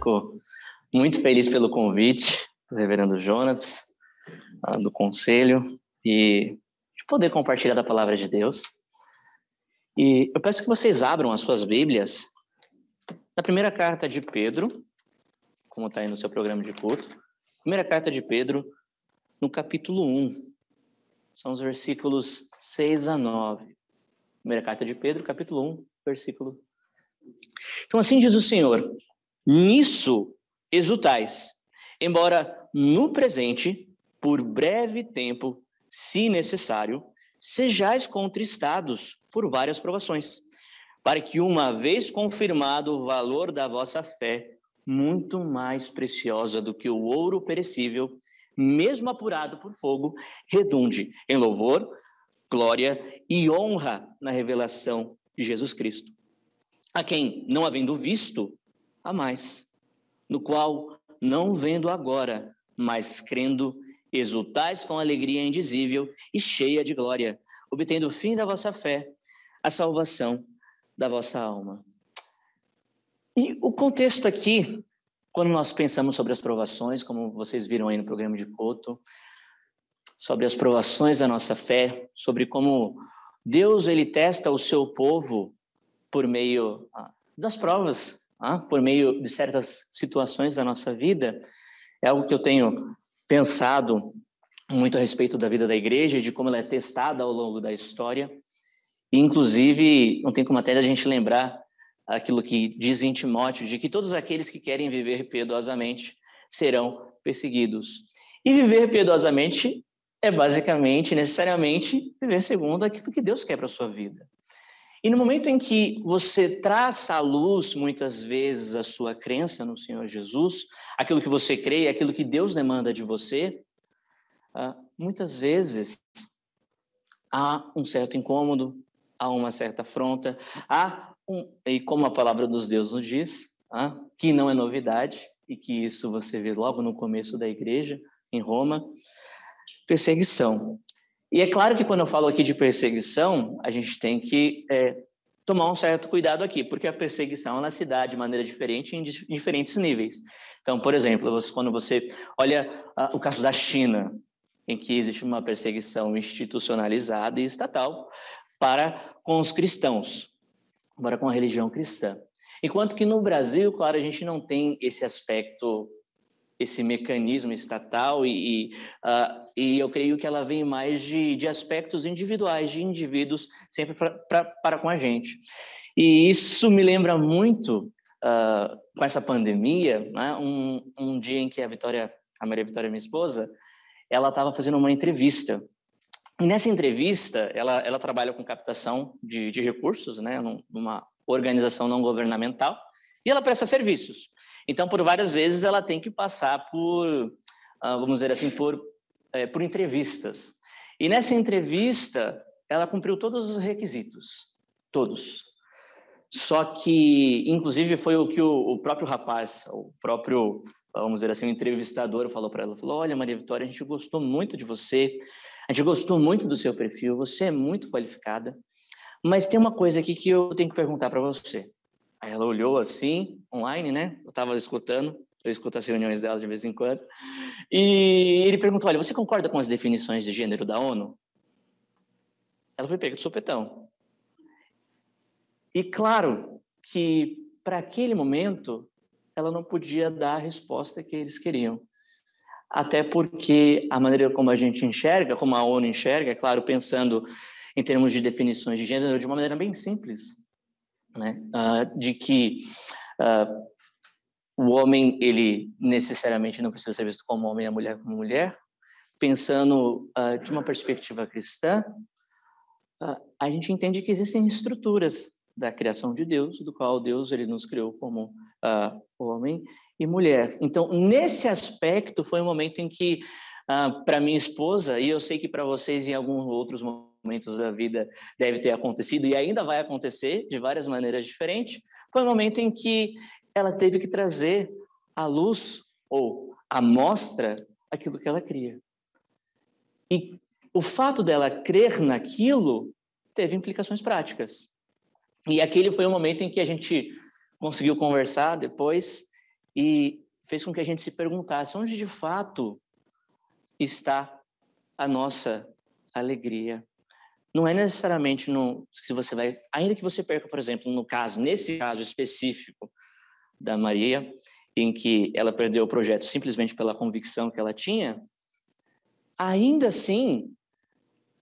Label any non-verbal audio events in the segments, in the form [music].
Fico muito feliz pelo convite do reverendo Jonas, ah, do conselho, e de poder compartilhar da palavra de Deus. E eu peço que vocês abram as suas Bíblias na primeira carta de Pedro, como está aí no seu programa de culto, primeira carta de Pedro, no capítulo 1. São os versículos 6 a 9. Primeira carta de Pedro, capítulo 1, versículo. Então, assim diz o Senhor: Nisso exultais, embora no presente, por breve tempo, se necessário, sejais contristados por várias provações, para que, uma vez confirmado o valor da vossa fé, muito mais preciosa do que o ouro perecível, mesmo apurado por fogo, redunde em louvor, glória e honra na revelação de Jesus Cristo. A quem, não havendo visto, a mais, no qual, não vendo agora, mas crendo, exultais com alegria indizível e cheia de glória, obtendo o fim da vossa fé, a salvação da vossa alma. E o contexto aqui, quando nós pensamos sobre as provações, como vocês viram aí no programa de Couto, sobre as provações da nossa fé, sobre como Deus ele testa o seu povo por meio ah, das provas ah, por meio de certas situações da nossa vida, é algo que eu tenho pensado muito a respeito da vida da igreja e de como ela é testada ao longo da história. E, inclusive, não tem como até a gente lembrar aquilo que diz em Timóteo, de que todos aqueles que querem viver piedosamente serão perseguidos. E viver piedosamente é basicamente, necessariamente, viver segundo aquilo que Deus quer para a sua vida. E no momento em que você traça à luz, muitas vezes, a sua crença no Senhor Jesus, aquilo que você crê, aquilo que Deus demanda de você, ah, muitas vezes há um certo incômodo, há uma certa afronta, há um, e como a palavra dos Deus nos diz, que não é novidade, e que isso você vê logo no começo da igreja, em Roma, perseguição. E é claro que quando eu falo aqui de perseguição, a gente tem que é, tomar um certo cuidado aqui, porque a perseguição ela se dá de maneira diferente em diferentes níveis. Então, por exemplo, você, quando você olha uh, o caso da China, em que existe uma perseguição institucionalizada e estatal para com os cristãos, para com a religião cristã. Enquanto que no Brasil, claro, a gente não tem esse aspecto esse mecanismo estatal e, e, uh, e, eu creio que ela vem mais de, de aspectos individuais, de indivíduos sempre pra, pra, para com a gente. E isso me lembra muito, uh, com essa pandemia, né, um, um dia em que a Vitória, a Maria Vitória, minha esposa, ela estava fazendo uma entrevista. E nessa entrevista, ela, ela trabalha com captação de, de recursos, né, numa organização não governamental, e ela presta serviços. Então, por várias vezes, ela tem que passar por, ah, vamos dizer assim, por, é, por entrevistas. E nessa entrevista, ela cumpriu todos os requisitos, todos. Só que, inclusive, foi o que o, o próprio rapaz, o próprio, vamos dizer assim, o entrevistador falou para ela, falou, olha, Maria Vitória, a gente gostou muito de você, a gente gostou muito do seu perfil, você é muito qualificada, mas tem uma coisa aqui que eu tenho que perguntar para você. Aí ela olhou assim, online, né? Eu estava escutando, eu escuto as reuniões dela de vez em quando. E ele perguntou: Olha, você concorda com as definições de gênero da ONU? Ela foi pega de sopetão. E claro que, para aquele momento, ela não podia dar a resposta que eles queriam. Até porque a maneira como a gente enxerga, como a ONU enxerga, é claro, pensando em termos de definições de gênero de uma maneira bem simples né? Uh, de que uh, o homem ele necessariamente não precisa ser visto como homem, a mulher como mulher. Pensando uh, de uma perspectiva cristã, a gente entende que existem estruturas da criação de Deus, do qual Deus ele nos criou como homem e mulher. Então, nesse aspecto, foi um momento em que, para minha esposa, e eu sei que para vocês em alguns outros momentos, momentos da vida deve ter acontecido e ainda vai acontecer de várias maneiras diferentes, foi o momento em que ela teve que trazer à luz ou à mostra aquilo que ela cria. E o fato dela crer naquilo teve implicações práticas. E aquele foi o momento em que a gente conseguiu conversar depois e fez com que a gente se perguntasse onde de fato está a nossa alegria. Não é necessariamente no se você vai, ainda que você perca, por exemplo, no caso, nesse caso específico da Maria, em que ela perdeu o projeto simplesmente pela convicção que ela tinha, ainda assim,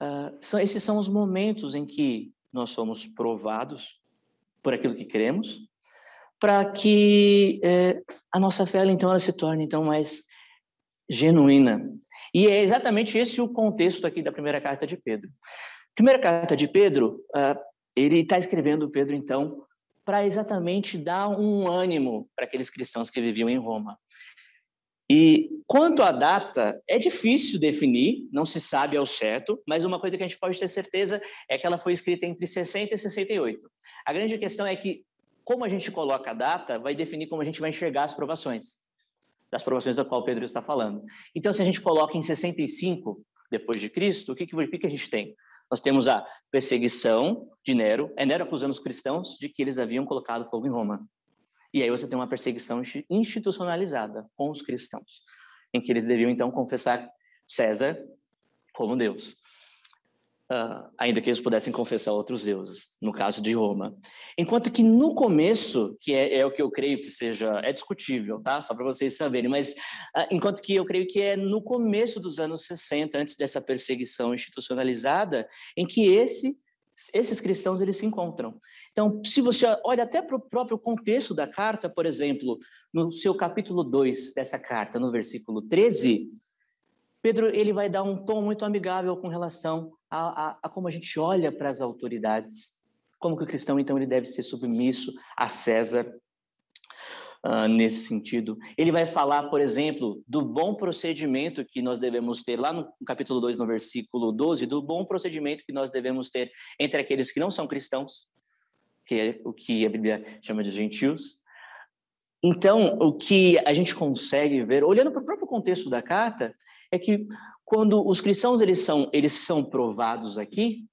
uh, são, esses são os momentos em que nós somos provados por aquilo que cremos, para que eh, a nossa fé, então, ela se torne então mais genuína. E é exatamente esse o contexto aqui da primeira carta de Pedro. Primeira carta de Pedro, uh, ele está escrevendo Pedro então para exatamente dar um ânimo para aqueles cristãos que viviam em Roma. E quanto à data, é difícil definir, não se sabe ao certo, mas uma coisa que a gente pode ter certeza é que ela foi escrita entre 60 e 68. A grande questão é que, como a gente coloca a data, vai definir como a gente vai enxergar as provações, das provações da qual Pedro está falando. Então, se a gente coloca em 65 depois de Cristo, o que, que, que a gente tem? Nós temos a perseguição de Nero, é Nero acusando os cristãos de que eles haviam colocado fogo em Roma. E aí você tem uma perseguição institucionalizada com os cristãos, em que eles deviam então confessar César como Deus. Uh, ainda que eles pudessem confessar outros deuses, no caso de Roma. Enquanto que no começo, que é, é o que eu creio que seja, é discutível, tá? Só para vocês saberem, mas uh, enquanto que eu creio que é no começo dos anos 60, antes dessa perseguição institucionalizada, em que esse, esses cristãos eles se encontram. Então, se você olha até para o próprio contexto da carta, por exemplo, no seu capítulo 2 dessa carta, no versículo 13, Pedro ele vai dar um tom muito amigável com relação a, a, a como a gente olha para as autoridades, como que o cristão, então, ele deve ser submisso a César, Uh, nesse sentido. Ele vai falar, por exemplo, do bom procedimento que nós devemos ter, lá no capítulo 2, no versículo 12, do bom procedimento que nós devemos ter entre aqueles que não são cristãos, que é o que a Bíblia chama de gentios. Então, o que a gente consegue ver, olhando para o próprio contexto da carta, é que quando os cristãos eles são, eles são provados aqui,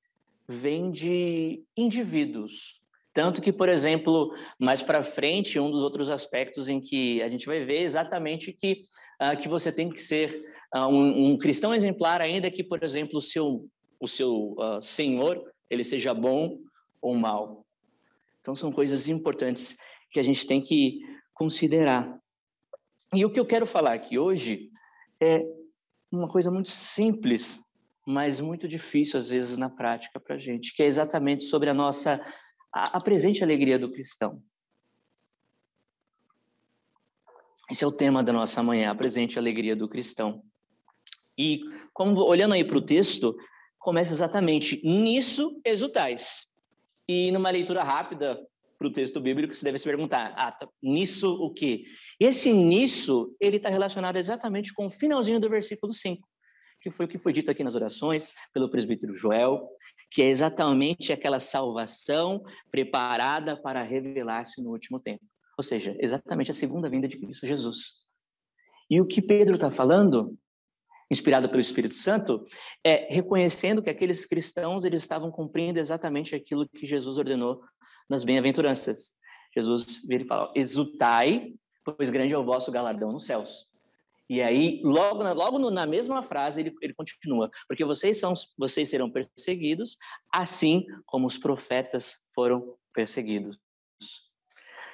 vem de indivíduos. Tanto que, por exemplo, mais para frente, um dos outros aspectos em que a gente vai ver exatamente que, uh, que você tem que ser uh, um, um, cristão exemplar, ainda que, por exemplo, o seu, o seu uh, senhor ele seja bom ou mal. Então, são coisas importantes que a gente tem que considerar. E o que eu quero falar aqui hoje é uma coisa muito simples, mas muito difícil, às vezes, na prática para a gente, que é exatamente sobre a nossa, a, a presente alegria do cristão. Esse é o tema da nossa manhã, a presente alegria do cristão. E, como olhando aí para o texto, começa exatamente nisso exultais. E numa leitura rápida para o texto bíblico, você deve se perguntar, ah, tá, nisso o quê? Esse nisso, ele está relacionado exatamente com o finalzinho do versículo 5, que foi o que foi dito aqui nas orações pelo presbítero Joel, que é exatamente aquela salvação preparada para revelar-se no último tempo. Ou seja, exatamente a segunda vinda de Cristo Jesus. E o que Pedro está falando inspirada pelo Espírito Santo, é reconhecendo que aqueles cristãos eles estavam cumprindo exatamente aquilo que Jesus ordenou nas bem-aventuranças. Jesus vira e fala: exultai, pois grande é o vosso galardão nos céus. E aí, logo, na, logo na mesma frase, ele, ele continua: porque vocês, são, vocês serão perseguidos, assim como os profetas foram perseguidos.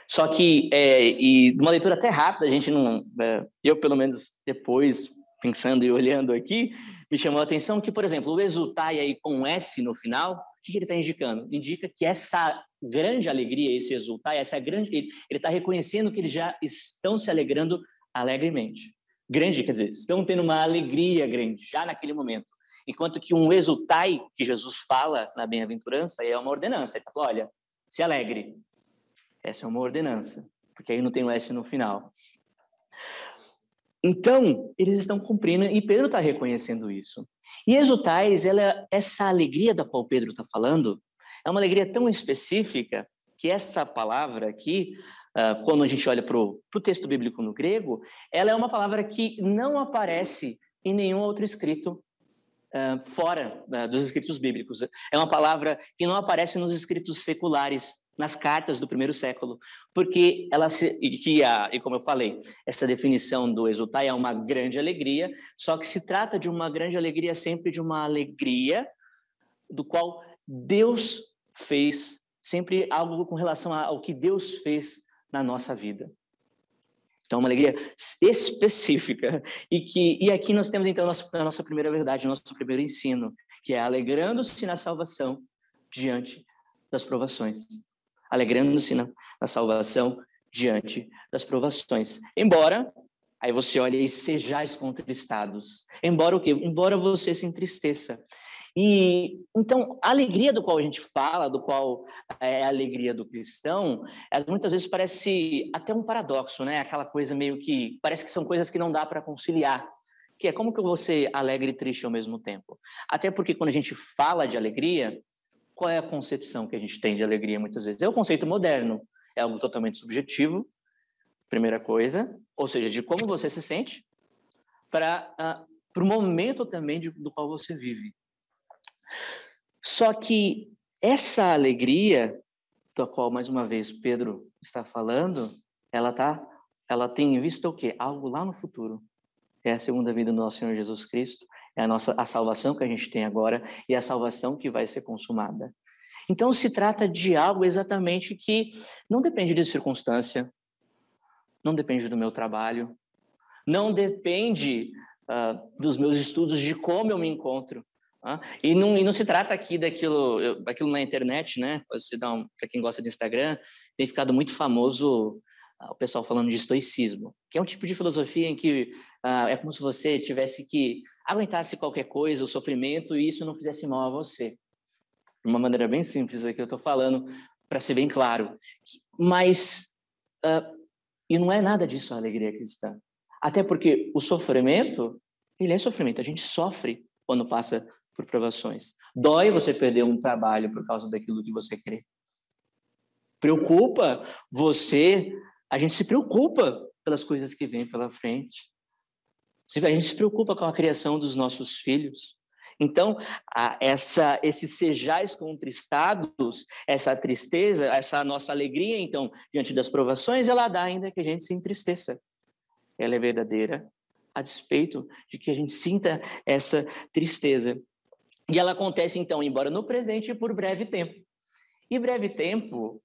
Só que, é, e uma leitura até rápida, a gente não. É, eu, pelo menos, depois pensando e olhando aqui, me chamou a atenção que, por exemplo, o exultai aí com S no final, o que, ele está indicando? Indica que essa grande alegria, esse exultai, essa grande, ele está reconhecendo que eles já estão se alegrando alegremente. Grande, quer dizer, estão tendo uma alegria grande já naquele momento. Enquanto que um exultai que Jesus fala na bem-aventurança é uma ordenança. Ele fala, olha, se alegre. Essa é uma ordenança, porque aí não tem o S no final. Então, eles estão cumprindo, e Pedro está reconhecendo isso. E exultais, ela, essa alegria da qual Pedro está falando, é uma alegria tão específica que essa palavra aqui, uh, quando a gente olha para o texto bíblico no grego, ela é uma palavra que não aparece em nenhum outro escrito uh, fora uh, dos escritos bíblicos. É uma palavra que não aparece nos escritos seculares nas cartas do primeiro século, porque ela se, e que a, e como eu falei, essa definição do exultar é uma grande alegria, só que se trata de uma grande alegria sempre de uma alegria do qual Deus fez, sempre algo com relação ao que Deus fez na nossa vida. Então, uma alegria específica. E, que, e aqui nós temos, então, a nossa, a nossa primeira verdade, o nosso primeiro ensino, que é alegrando-se na salvação diante das provações. Alegrando-se na, na salvação diante das provações. Embora, aí você olha e sejais contristados. Embora o quê? Embora você se entristeça. E então, a alegria do qual a gente fala, do qual é a alegria do cristão, muitas vezes parece até um paradoxo, né? Aquela coisa meio que parece que são coisas que não dá para conciliar. Que é como que você alegre e triste ao mesmo tempo? Até porque quando a gente fala de alegria, qual é a concepção que a gente tem de alegria muitas vezes? É o conceito moderno, é algo totalmente subjetivo, primeira coisa, ou seja, de como você se sente, para uh, o momento também de, do qual você vive. Só que essa alegria, da qual mais uma vez Pedro está falando, ela tá, ela tem em vista o quê? Algo lá no futuro. É a segunda vida do nosso Senhor Jesus Cristo, é a nossa a salvação que a gente tem agora e a salvação que vai ser consumada. Então se trata de algo exatamente que não depende de circunstância, não depende do meu trabalho, não depende uh, dos meus estudos, de como eu me encontro, ah, e, não, e não se trata aqui daquilo, eu, daquilo na internet, né? Um, Para quem gosta de Instagram, tem ficado muito famoso uh, o pessoal falando de estoicismo, que é um tipo de filosofia em que uh, é como se você tivesse que aguentasse qualquer coisa, o sofrimento, e isso não fizesse mal a você. De uma maneira bem simples aqui eu estou falando, para ser bem claro. Mas, uh, e não é nada disso a alegria cristã. Até porque o sofrimento, ele é sofrimento, a gente sofre quando passa por provações. Dói você perder um trabalho por causa daquilo que você crê. Preocupa você, a gente se preocupa pelas coisas que vêm pela frente. A gente se preocupa com a criação dos nossos filhos. Então, essa, esses sejais contristados, essa tristeza, essa nossa alegria, então, diante das provações, ela dá ainda que a gente se entristeça. Ela é verdadeira, a despeito de que a gente sinta essa tristeza. E ela acontece, então, embora no presente, por breve tempo. E breve tempo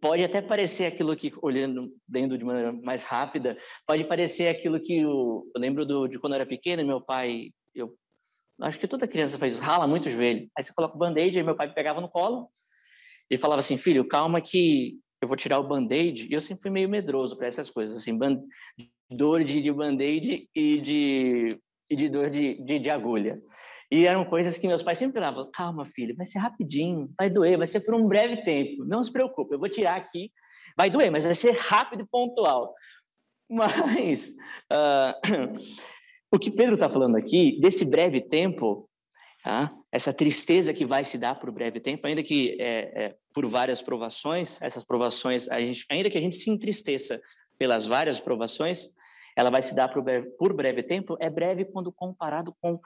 pode até parecer aquilo que, olhando dentro de maneira mais rápida, pode parecer aquilo que o, eu lembro do, de quando eu era pequena, meu pai, eu acho que toda criança faz isso, rala muito o joelho. Aí você coloca o band-aid, aí meu pai pegava no colo e falava assim, filho, calma que eu vou tirar o band-aid. E eu sempre fui meio medroso para essas coisas, assim, dor de, de band-aid e de, e de dor de, de, de agulha. E eram coisas que meus pais sempre falavam: calma, filho, vai ser rapidinho, vai doer, vai ser por um breve tempo, não se preocupe, eu vou tirar aqui, vai doer, mas vai ser rápido e pontual. [laughs] Mas uh, [clears throat] o que Pedro está falando aqui, desse breve tempo, tá? essa tristeza que vai se dar por breve tempo, ainda que é, é, por várias provações, essas provações, gente, ainda que a gente se entristeça pelas várias provações, ela vai se dar por breve, por breve tempo, é breve quando comparado com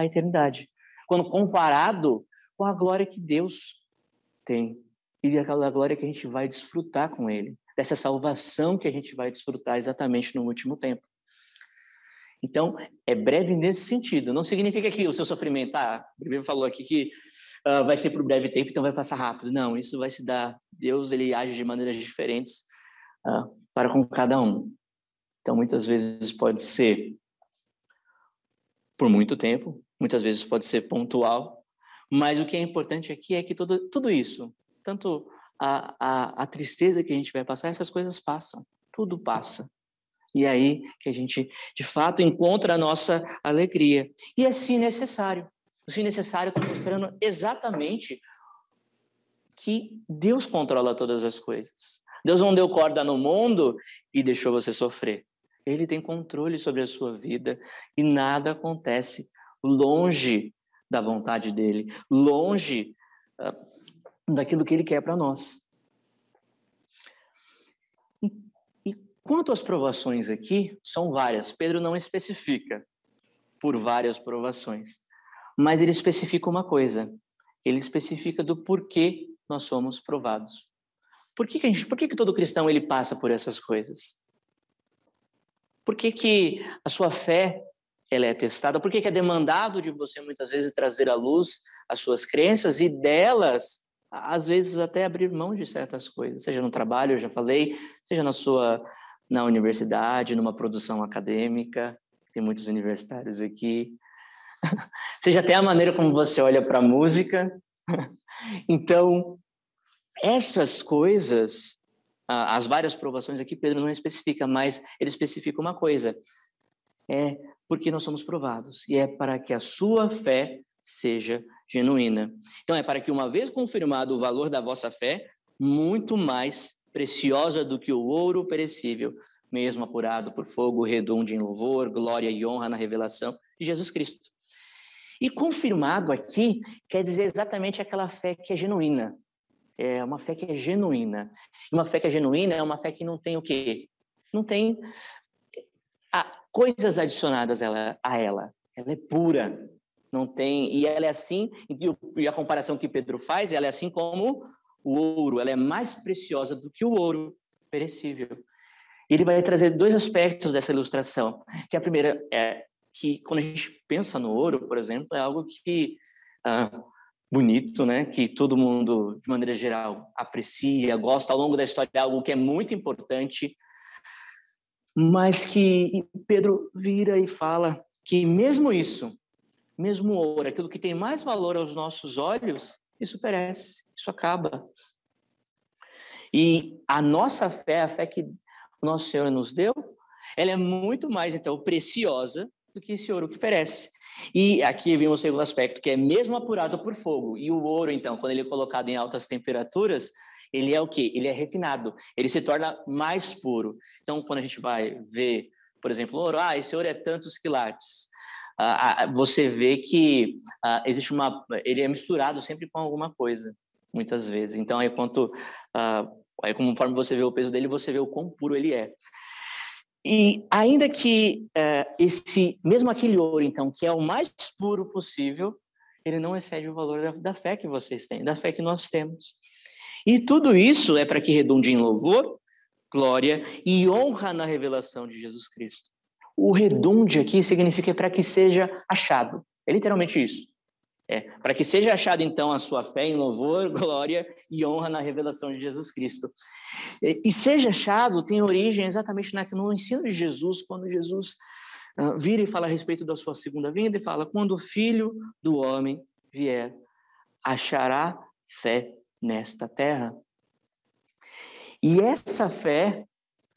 a eternidade. Quando comparado com a glória que Deus tem e aquela glória que a gente vai desfrutar com Ele, dessa salvação que a gente vai desfrutar exatamente no último tempo. Então, é breve nesse sentido. Não significa que o seu sofrimento, ah, o primeiro falou aqui que uh, vai ser por breve tempo, então vai passar rápido. Não, isso vai se dar. Deus ele age de maneiras diferentes uh, para com cada um. Então, muitas vezes pode ser por muito tempo, muitas vezes pode ser pontual, mas o que é importante aqui é que tudo, tudo isso, tanto a, a, a tristeza que a gente vai passar, essas coisas passam, tudo passa. E é aí que a gente, de fato, encontra a nossa alegria. E é se necessário. O se necessário está mostrando exatamente que Deus controla todas as coisas. Deus não deu corda no mundo e deixou você sofrer. Ele tem controle sobre a sua vida e nada acontece longe da vontade dele, longe uh, daquilo que ele quer para nós. E, e quanto às provações aqui, são várias. Pedro não especifica por várias provações, mas ele especifica uma coisa. Ele especifica do porquê nós somos provados. Por que, que, gente, por que, que todo cristão ele passa por essas coisas? Por que, que a sua fé ela é testada? Por que, que é demandado de você muitas vezes trazer à luz as suas crenças e delas, às vezes até abrir mão de certas coisas, seja no trabalho, eu já falei, seja na sua na universidade, numa produção acadêmica, tem muitos universitários aqui, [laughs] seja até a maneira como você olha para a música. [laughs] Então, essas coisas, as várias provações aqui, Pedro não especifica, mas ele especifica uma coisa: é porque nós somos provados, e é para que a sua fé seja genuína. Então, é para que, uma vez confirmado o valor da vossa fé, muito mais preciosa do que o ouro perecível, mesmo apurado por fogo, redunde em louvor, glória e honra na revelação de Jesus Cristo. E confirmado aqui quer dizer exatamente aquela fé que é genuína. É uma fé que é genuína. Uma fé que é genuína é uma fé que não tem o quê? Não tem ah, coisas adicionadas ela, a ela. Ela é pura. Não tem. E ela é assim, e a comparação que Pedro faz, ela é assim como o ouro. Ela é mais preciosa do que o ouro perecível. Ele vai trazer dois aspectos dessa ilustração. Que a primeira é que quando a gente pensa no ouro, por exemplo, é algo que ah, bonito, né? Que todo mundo, de maneira geral, aprecia, gosta ao longo da história, é algo que é muito importante, mas que Pedro vira e fala que mesmo isso, mesmo ouro, aquilo que tem mais valor aos nossos olhos, isso perece, isso acaba. E a nossa fé, a fé que nosso Senhor nos deu, ela é muito mais, então, preciosa do que esse ouro que perece. E aqui vimos o segundo aspecto, que é mesmo apurado por fogo. E o ouro, então, quando ele é colocado em altas temperaturas, ele é o quê? Ele é refinado, ele se torna mais puro. Então, quando a gente vai ver, por exemplo, ouro, ah, esse ouro é tantos quilates. Ah, ah, você vê que ah, existe uma, ele é misturado sempre com alguma coisa, muitas vezes. Então, aí quanto, ah, conforme você vê o peso dele, você vê o quão puro ele é. E ainda que uh, esse, mesmo aquele ouro, então, que é o mais puro possível, ele não excede o valor da, da fé que vocês têm, da fé que nós temos. E tudo isso é para que redunde em louvor, glória e honra na revelação de Jesus Cristo. O redunde aqui significa para que seja achado. É literalmente isso. É, para que seja achada então a sua fé em louvor, [laughs] glória e honra na revelação de Jesus Cristo. E, e seja achado tem origem exatamente na, no ensino de Jesus, quando Jesus uh, vira e fala a respeito da sua segunda vinda e fala: quando o filho do homem vier, achará fé nesta terra. E essa fé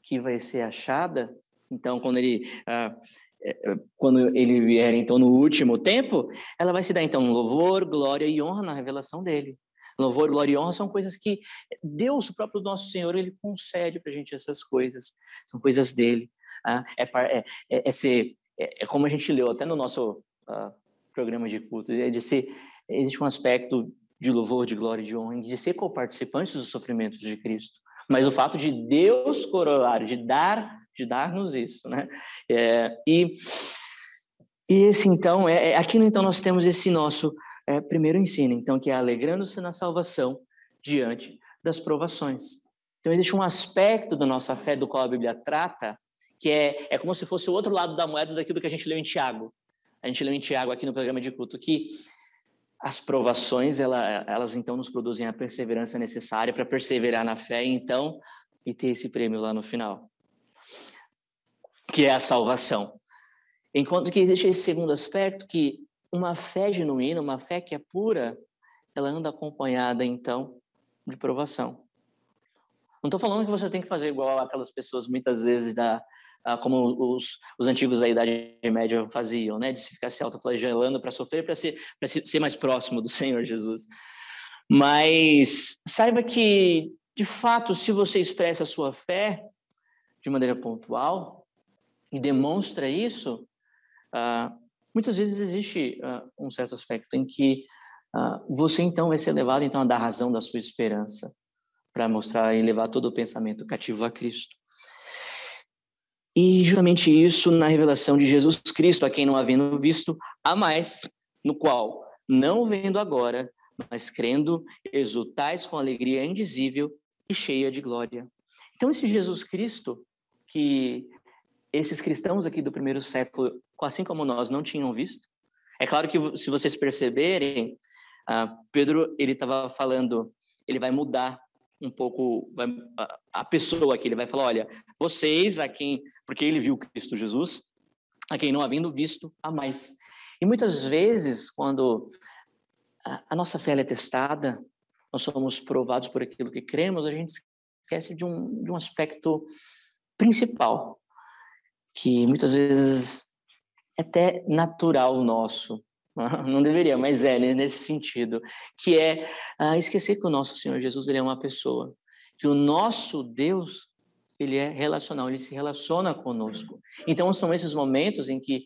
que vai ser achada, então, quando ele uh, é, é, quando ele vier então no último tempo, ela vai se dar então louvor, glória e honra na revelação dele. Louvor, glória e honra são coisas que Deus, o próprio nosso Senhor, ele concede para a gente essas coisas. São coisas dele. Ah, é, é, é, é, ser, é, como a gente leu até no nosso uh, programa de culto, é de ser, existe um aspecto de louvor, de glória de honra, de ser co-participantes dos sofrimentos de Cristo. Mas o fato de Deus coroar, de dar de dar-nos isso, né? É, e, e esse, então, é, é, aqui então nós temos esse nosso é, primeiro ensino, então, que é alegrando-se na salvação diante das provações. Então, existe um aspecto da nossa fé do qual a Bíblia trata, que é, é como se fosse o outro lado da moeda daquilo que a gente leu em Tiago. A gente leu em Tiago aqui no programa de culto, que as provações, ela, elas então nos produzem a perseverança necessária para perseverar na fé, então, e ter esse prêmio lá no final que é a salvação. Enquanto que existe esse segundo aspecto, que uma fé genuína, uma fé que é pura, ela anda acompanhada, então, de provação. Não estou falando que você tem que fazer igual aquelas pessoas, muitas vezes, da, como os, os antigos da Idade Média faziam, né? de se ficar se autoflagelando para sofrer, para ser, ser mais próximo do Senhor Jesus. Mas saiba que, de fato, se você expressa a sua fé de maneira pontual, e demonstra isso, uh, muitas vezes existe uh, um certo aspecto em que você então vai ser levado então a dar razão da sua esperança para mostrar e levar todo o pensamento cativo a Cristo. E justamente isso na revelação de Jesus Cristo, a quem não havendo visto, há mais, no qual, não vendo agora, mas crendo, exultais com alegria indizível e cheia de glória. Então, esse Jesus Cristo, que esses cristãos aqui do primeiro século, assim como nós, não tinham visto, é claro que, se vocês perceberem, uh, Pedro ele estava falando, ele vai mudar um pouco vai, a, pessoa aqui, ele vai falar, olha, vocês a quem, porque ele viu Cristo Jesus, a quem não havendo visto, a mais. E muitas vezes, quando a, a nossa fé é testada, nós somos provados por aquilo que cremos, a gente esquece de um, de um aspecto principal, que muitas vezes é até natural nosso, [laughs] não deveria, mas é né, nesse sentido, que é ah, esquecer que o nosso Senhor Jesus ele é uma pessoa, que o nosso Deus ele é relacional, ele se relaciona conosco. Então são esses momentos em que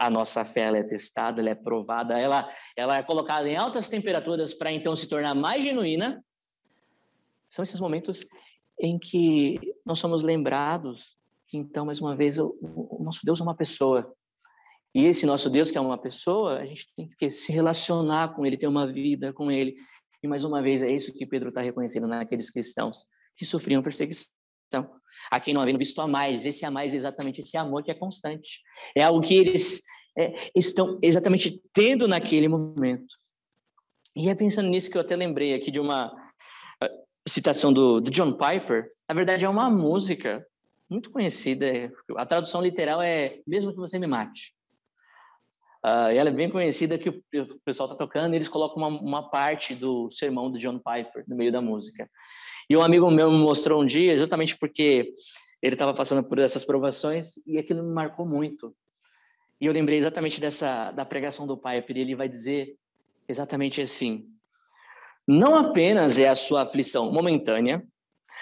a nossa fé é testada, ela é provada, ela, ela é colocada em altas temperaturas para então se tornar mais genuína. São esses momentos em que nós somos lembrados que então mais uma vez o, o nosso Deus é uma pessoa e esse nosso Deus, que é uma pessoa, a gente tem que se relacionar com ele, ter uma vida com ele. E mais uma vez, é isso que Pedro está reconhecendo naqueles cristãos que sofriam perseguição. A quem não havendo visto a mais, esse a mais é exatamente esse amor que é constante. É algo que eles é, estão exatamente tendo naquele momento. E é pensando nisso que eu até lembrei aqui de uma uh, citação do, do John Piper. Na verdade, é uma música muito conhecida. A tradução literal é Mesmo que você me mate. Uh, ela é bem conhecida que o pessoal está tocando e eles colocam uma, uma, parte do sermão do John Piper no meio da música. E um amigo meu me mostrou um dia, justamente porque ele estava passando por essas provações e aquilo me marcou muito. E eu lembrei exatamente dessa da pregação do Piper. E ele vai dizer exatamente assim: não apenas é a sua aflição momentânea,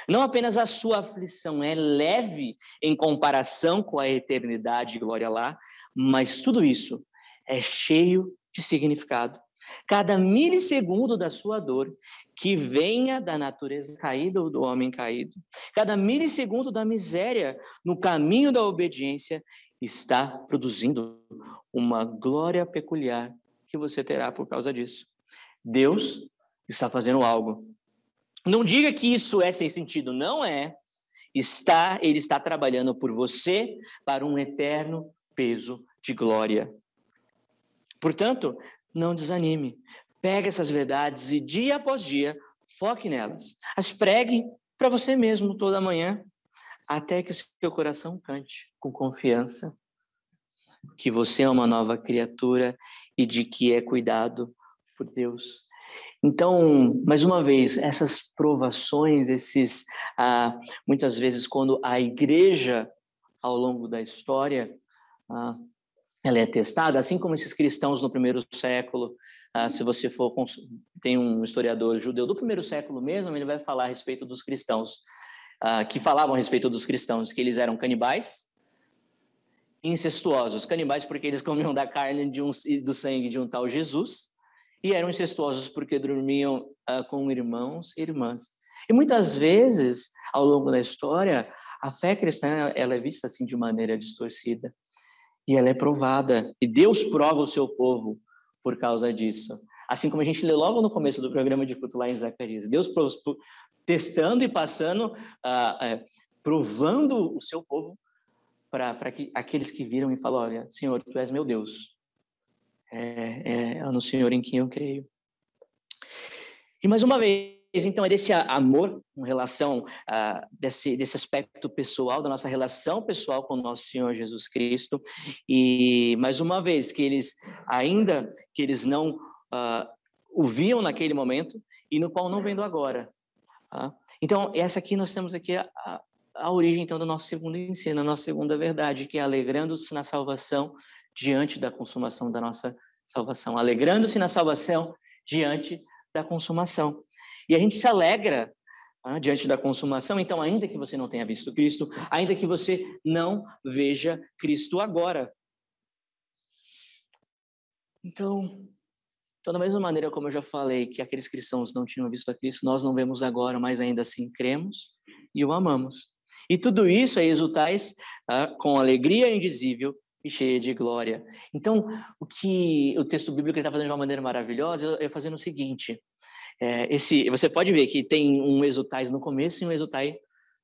não apenas a sua aflição é leve em comparação com a eternidade e glória lá, mas tudo isso é cheio de significado. Cada milissegundo da sua dor que venha da natureza caída ou do homem caído, cada milissegundo da miséria no caminho da obediência está produzindo uma glória peculiar que você terá por causa disso. Deus está fazendo algo. Não diga que isso é sem sentido, não é. Está, ele está trabalhando por você para um eterno peso de glória. Portanto, não desanime. Pegue essas verdades e dia após dia foque nelas. As pregue para você mesmo toda manhã, até que seu coração cante com confiança que você é uma nova criatura e de que é cuidado por Deus. Então, mais uma vez, essas provações, esses ah, muitas vezes quando a igreja ao longo da história ah, ela é testada, assim como esses cristãos no primeiro século. Ah, se você for tem um historiador judeu do primeiro século mesmo, ele vai falar a respeito dos cristãos ah, que falavam a respeito dos cristãos que eles eram canibais, incestuosos, canibais porque eles comiam da carne de um, e do sangue de um tal Jesus, e eram incestuosos porque dormiam ah, com irmãos e irmãs. E muitas vezes, ao longo da história, a fé cristã ela é vista assim de maneira distorcida e ela é provada. E Deus prova o seu povo por causa disso. Assim como a gente lê logo no começo do programa de culto lá em Zacarias. Deus testando e passando, uh, uh, provando o seu povo para aqueles que viram e falam, olha, Senhor, Tu és meu Deus. É, é no Senhor em quem eu creio. E mais uma vez, então, é desse amor com relação uh, desse, desse aspecto pessoal, da nossa relação pessoal com o nosso Senhor Jesus Cristo. E, mais uma vez, que eles, ainda que eles não uh, o viam naquele momento, e no qual não vendo agora. Tá? Então, essa aqui nós temos aqui a, a, a origem, então, do nosso segundo ensino, a nossa segunda verdade, que é alegrando-se na salvação diante da consumação da nossa salvação. Alegrando-se na salvação diante da consumação. E a gente se alegra ah, diante da consumação. Então, ainda que você não tenha visto Cristo, ainda que você não veja Cristo agora. Então, então, da mesma maneira como eu já falei que aqueles cristãos não tinham visto a Cristo, nós não vemos agora, mas ainda assim cremos e o amamos. E tudo isso é exultais ah, com alegria indizível e cheia de glória. Então, o que o texto bíblico está fazendo de uma maneira maravilhosa é fazendo o seguinte: é, esse, você pode ver que tem um exultais no começo e um exultai,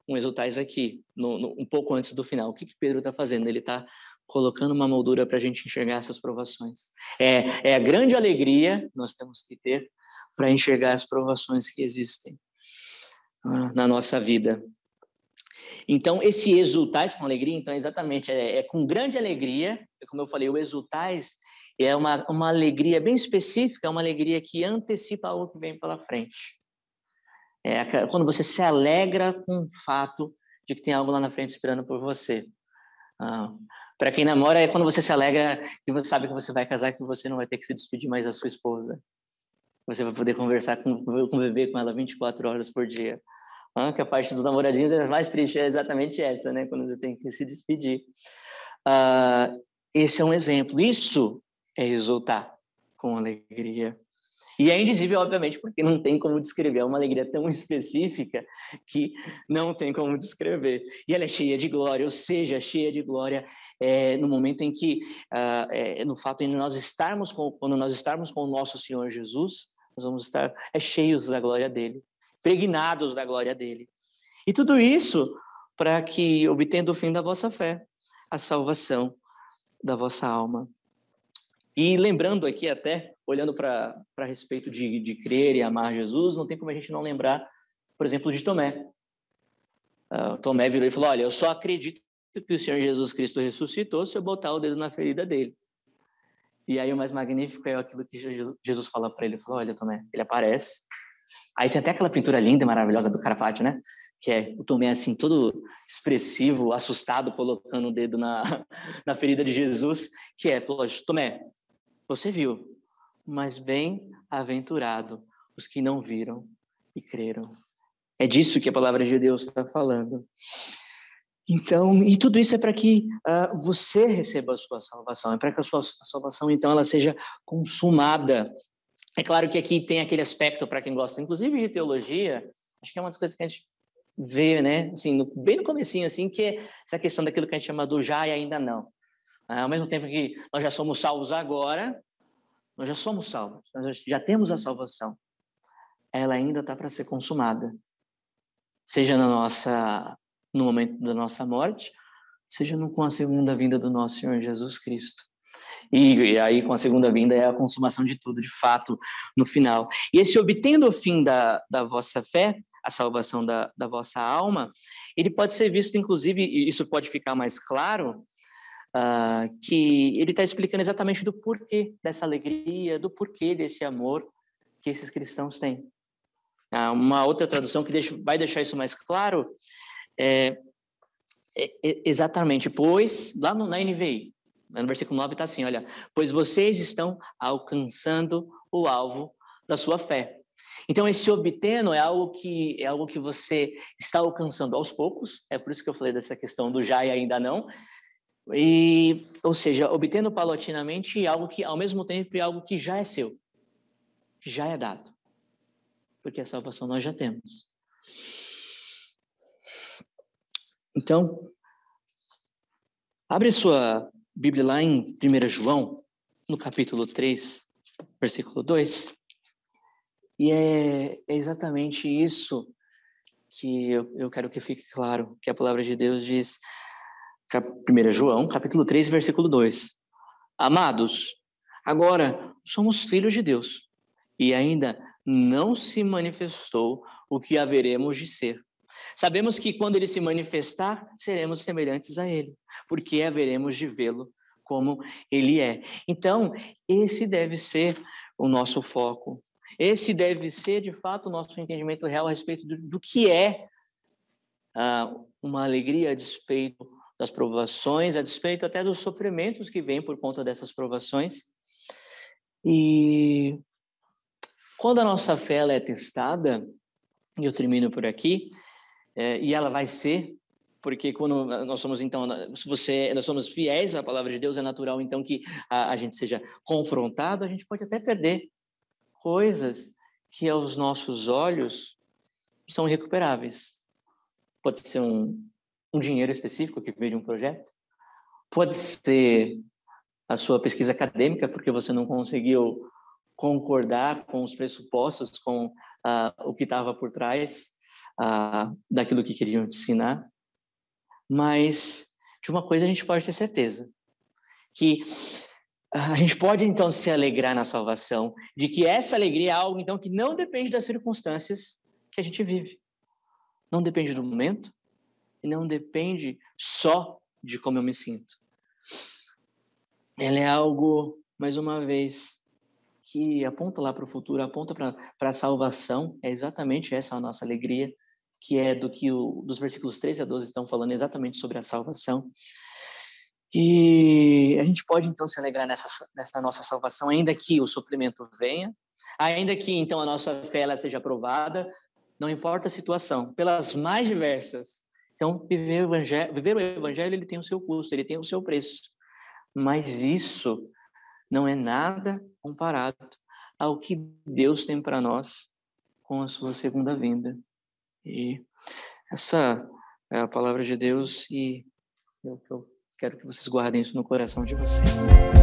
um exultais aqui, no, no, um pouco antes do final. O que, que Pedro está fazendo? Ele está colocando uma moldura para a gente enxergar essas provações. É, é a grande alegria que nós temos que ter para enxergar as provações que existem ah, na nossa vida. Então, esse exultais com alegria, então, exatamente, é, é, com grande alegria, como eu falei, o exultais é uma, uma alegria bem específica, é uma alegria que antecipa algo que vem pela frente. É quando você se alegra com o fato de que tem algo lá na frente esperando por você. Ah, para quem namora, é quando você se alegra que você sabe que você vai casar, que você não vai ter que se despedir mais da sua esposa. Você vai poder conversar, com, conviver com ela 24 horas por dia. Que a parte dos namoradinhos é mais triste, é exatamente essa, né? Quando você tem que se despedir. Ah, esse é um exemplo. Isso é exultar com alegria. E é indizível, obviamente, porque não tem como descrever. É uma alegria tão específica que não tem como descrever. E ela é cheia de glória, ou seja, cheia de glória é, no momento em que, uh, é, no fato de nós estarmos com, quando nós estarmos com o nosso Senhor Jesus, nós vamos estar é, cheios da glória dele, pregnados da glória dele. E tudo isso para que, obtendo o fim da vossa fé, a salvação da vossa alma. E lembrando aqui até, olhando para respeito de, de crer e amar Jesus, não tem como a gente não lembrar, por exemplo, de Tomé. Uh, Tomé virou e falou, olha, eu só acredito que o Senhor Jesus Cristo ressuscitou se eu botar o dedo na ferida dele. E aí o mais magnífico é aquilo que Jesus fala para ele, ele falou, olha, Tomé, ele aparece, aí tem até aquela pintura linda e maravilhosa do Carpaccio, né? que é o Tomé assim todo expressivo, assustado, colocando o dedo na, [laughs] na ferida de Jesus, que é, Tomé, você viu, mas bem-aventurado os que não viram e creram. É disso que a palavra de Deus está falando. Então, e tudo isso é para que uh, você receba a sua salvação, é para que a sua salvação, então, ela seja consumada. É claro que aqui tem aquele aspecto, para quem gosta, inclusive de teologia, acho que é uma das coisas que a gente vê, né, assim, no, bem no comecinho, assim, que é essa questão daquilo que a gente chama do já e ainda não. Ah, ao mesmo tempo que nós já somos salvos agora, nós já somos salvos, nós já temos a salvação. Ela ainda está para ser consumada, seja na nossa no momento da nossa morte, seja no, com a segunda vinda do nosso Senhor Jesus Cristo. E, e, aí, com a segunda vinda, é a consumação de tudo, de fato, no final. E esse obtendo o fim da, da vossa fé, a salvação da, da vossa alma, ele pode ser visto, inclusive, e isso pode ficar mais claro, uh, que ele está explicando exatamente do porquê dessa alegria, do porquê desse amor que esses cristãos têm. Uh, uma outra tradução que deixa, vai deixar isso mais claro é, é, é exatamente, pois, lá no, na NVI, no versículo 9 está assim, olha, pois vocês estão alcançando o alvo da sua fé. Então esse obtendo é algo que é algo que você está alcançando aos poucos, é por isso que eu falei dessa questão do já e ainda não, e, ou seja, obtendo paulatinamente algo que, ao mesmo tempo, é algo que já é seu, que já é dado. Porque a salvação nós já temos. Então, abre sua Bíblia lá em 1 João, no capítulo 3, versículo 2. E é, é exatamente isso que eu, eu quero que fique claro, que a palavra de Deus diz 1 João, capítulo 3, versículo 2. Amados, agora somos filhos de Deus e ainda não se manifestou o que haveremos de ser. Sabemos que quando ele se manifestar, seremos semelhantes a ele, porque haveremos de vê-lo como ele é. Então, esse deve ser o nosso foco. Esse deve ser, de fato, o nosso entendimento real a respeito do, do que é uh, uma alegria a despeito das provações, a despeito até dos sofrimentos que vêm por conta dessas provações. E quando a nossa fé é testada, e eu termino por aqui, é, e ela vai ser, porque quando nós somos então, se você, nós somos fiéis à palavra de Deus, é natural então que a, a gente seja confrontado, a gente pode até perder coisas que aos nossos olhos são irrecuperáveis. Pode ser um, um dinheiro específico que veio de um projeto, Pode ser a sua pesquisa acadêmica, porque você não conseguiu concordar com os pressupostos, com uh, o que estava por trás uh, daquilo que queriam te ensinar. Mas de uma coisa a gente pode ter certeza, que a gente pode então se alegrar na salvação, de que essa alegria é algo então que não depende das circunstâncias que a gente vive. Não depende do momento e não depende só de como eu me sinto. Ela é algo, mais uma vez, que aponta lá para o futuro, aponta para a salvação. É exatamente essa a nossa alegria, que é do que o, dos versículos 13 a 12 estão falando exatamente sobre a salvação. E a gente pode então se alegrar nessa, nessa nossa salvação, ainda que o sofrimento venha, ainda que então a nossa fé ela seja aprovada, não importa a situação, pelas mais diversas. Então, viver o evangelho, viver o evangelho ele tem o seu custo, ele tem o seu preço. Mas isso não é nada comparado ao que Deus tem para nós com a sua segunda vinda. E essa é a palavra de Deus e eu, eu quero que vocês guardem isso no coração de vocês.